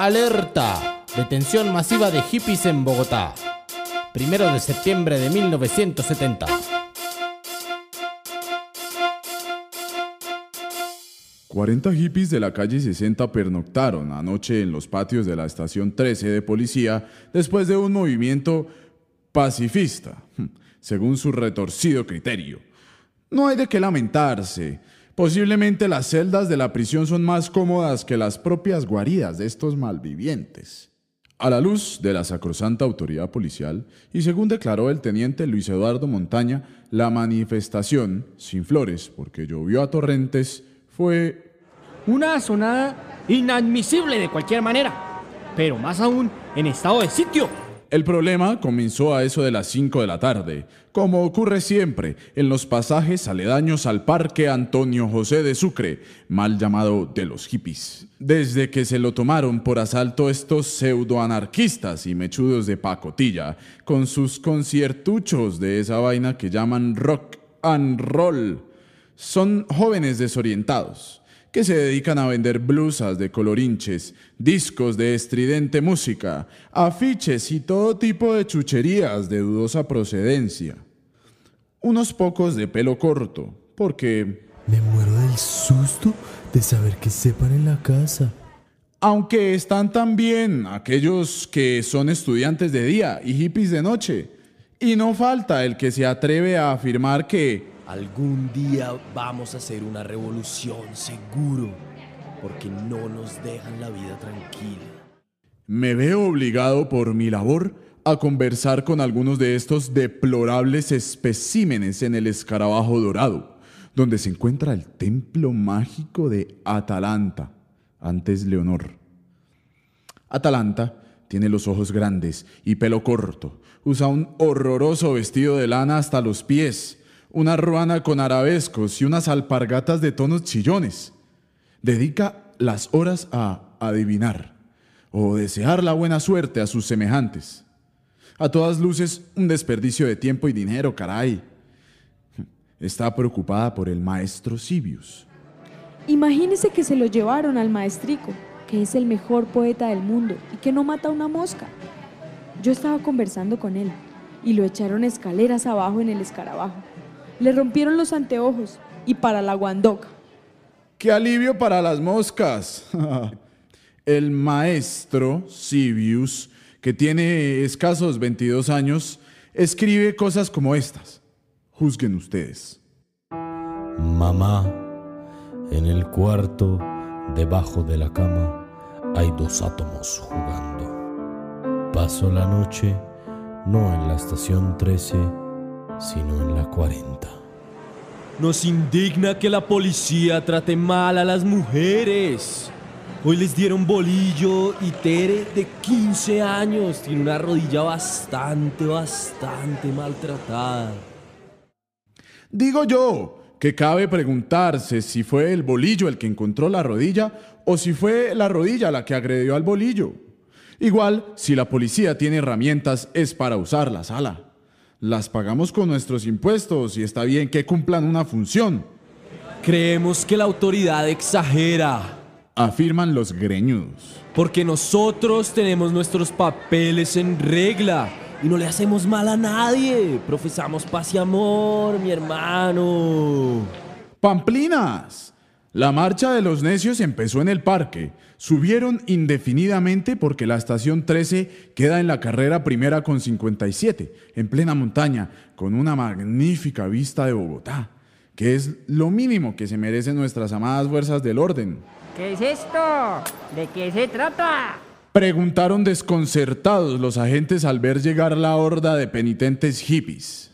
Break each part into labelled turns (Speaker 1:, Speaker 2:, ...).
Speaker 1: Alerta. Detención masiva de hippies en Bogotá. Primero de septiembre de 1970.
Speaker 2: Cuarenta hippies de la calle 60 pernoctaron anoche en los patios de la estación 13 de policía después de un movimiento pacifista, según su retorcido criterio. No hay de qué lamentarse. Posiblemente las celdas de la prisión son más cómodas que las propias guaridas de estos malvivientes. A la luz de la sacrosanta autoridad policial, y según declaró el teniente Luis Eduardo Montaña, la manifestación, sin flores porque llovió a torrentes, fue
Speaker 3: una sonada inadmisible de cualquier manera, pero más aún en estado de sitio.
Speaker 2: El problema comenzó a eso de las 5 de la tarde, como ocurre siempre en los pasajes aledaños al Parque Antonio José de Sucre, mal llamado de los hippies. Desde que se lo tomaron por asalto estos pseudoanarquistas y mechudos de pacotilla, con sus conciertuchos de esa vaina que llaman rock and roll. Son jóvenes desorientados que se dedican a vender blusas de colorinches, discos de estridente música, afiches y todo tipo de chucherías de dudosa procedencia. Unos pocos de pelo corto, porque...
Speaker 4: Me muero del susto de saber que sepan en la casa.
Speaker 2: Aunque están también aquellos que son estudiantes de día y hippies de noche. Y no falta el que se atreve a afirmar que
Speaker 5: Algún día vamos a hacer una revolución, seguro, porque no nos dejan la vida tranquila.
Speaker 2: Me veo obligado por mi labor a conversar con algunos de estos deplorables especímenes en el escarabajo dorado, donde se encuentra el templo mágico de Atalanta, antes Leonor. Atalanta tiene los ojos grandes y pelo corto, usa un horroroso vestido de lana hasta los pies, una ruana con arabescos y unas alpargatas de tonos chillones. Dedica las horas a adivinar o desear la buena suerte a sus semejantes. A todas luces, un desperdicio de tiempo y dinero, caray. Está preocupada por el maestro Sibius.
Speaker 6: Imagínese que se lo llevaron al maestrico, que es el mejor poeta del mundo y que no mata una mosca. Yo estaba conversando con él y lo echaron escaleras abajo en el escarabajo. Le rompieron los anteojos y para la guandoca.
Speaker 2: ¡Qué alivio para las moscas! El maestro Sibius, que tiene escasos 22 años, escribe cosas como estas. Juzguen ustedes.
Speaker 4: Mamá, en el cuarto, debajo de la cama, hay dos átomos jugando. Paso la noche, no en la estación 13, sino en la 40.
Speaker 5: Nos indigna que la policía trate mal a las mujeres. Hoy les dieron bolillo y Tere de 15 años tiene una rodilla bastante, bastante maltratada.
Speaker 2: Digo yo que cabe preguntarse si fue el bolillo el que encontró la rodilla o si fue la rodilla la que agredió al bolillo. Igual, si la policía tiene herramientas es para usarlas, ala las pagamos con nuestros impuestos y está bien que cumplan una función.
Speaker 5: Creemos que la autoridad exagera.
Speaker 2: Afirman los greñudos.
Speaker 5: Porque nosotros tenemos nuestros papeles en regla y no le hacemos mal a nadie. Profesamos paz y amor, mi hermano.
Speaker 2: Pamplinas. La marcha de los necios empezó en el parque. Subieron indefinidamente porque la estación 13 queda en la carrera primera con 57, en plena montaña, con una magnífica vista de Bogotá, que es lo mínimo que se merecen nuestras amadas fuerzas del orden.
Speaker 7: ¿Qué es esto? ¿De qué se trata?
Speaker 2: Preguntaron desconcertados los agentes al ver llegar la horda de penitentes hippies.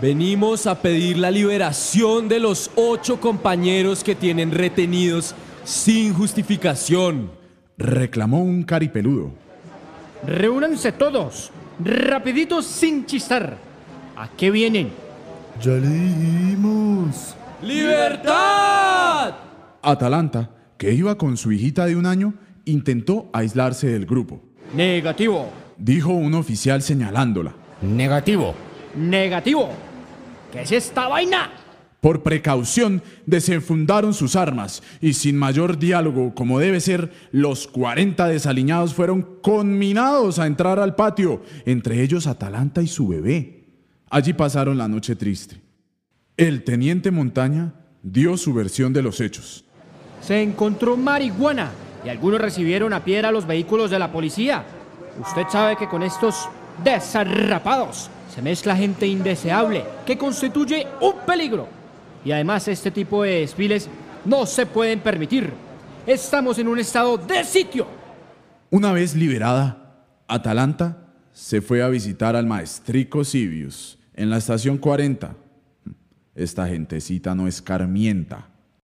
Speaker 5: Venimos a pedir la liberación de los ocho compañeros que tienen retenidos sin justificación.
Speaker 2: Reclamó un caripeludo.
Speaker 3: Reúnanse todos, rapiditos sin chistar. ¿A qué vienen?
Speaker 4: Ya le dijimos.
Speaker 5: ¡Libertad!
Speaker 2: Atalanta, que iba con su hijita de un año, intentó aislarse del grupo.
Speaker 3: Negativo.
Speaker 2: Dijo un oficial señalándola.
Speaker 1: Negativo.
Speaker 3: Negativo. ¿Qué es esta vaina?
Speaker 2: Por precaución, desenfundaron sus armas y sin mayor diálogo, como debe ser, los 40 desaliñados fueron conminados a entrar al patio, entre ellos Atalanta y su bebé. Allí pasaron la noche triste. El teniente Montaña dio su versión de los hechos.
Speaker 3: Se encontró marihuana y algunos recibieron a piedra los vehículos de la policía. Usted sabe que con estos desarrapados se mezcla gente indeseable que constituye un peligro. Y además este tipo de desfiles no se pueden permitir. Estamos en un estado de sitio.
Speaker 2: Una vez liberada, Atalanta se fue a visitar al maestrico Sibius en la estación 40. Esta gentecita no escarmienta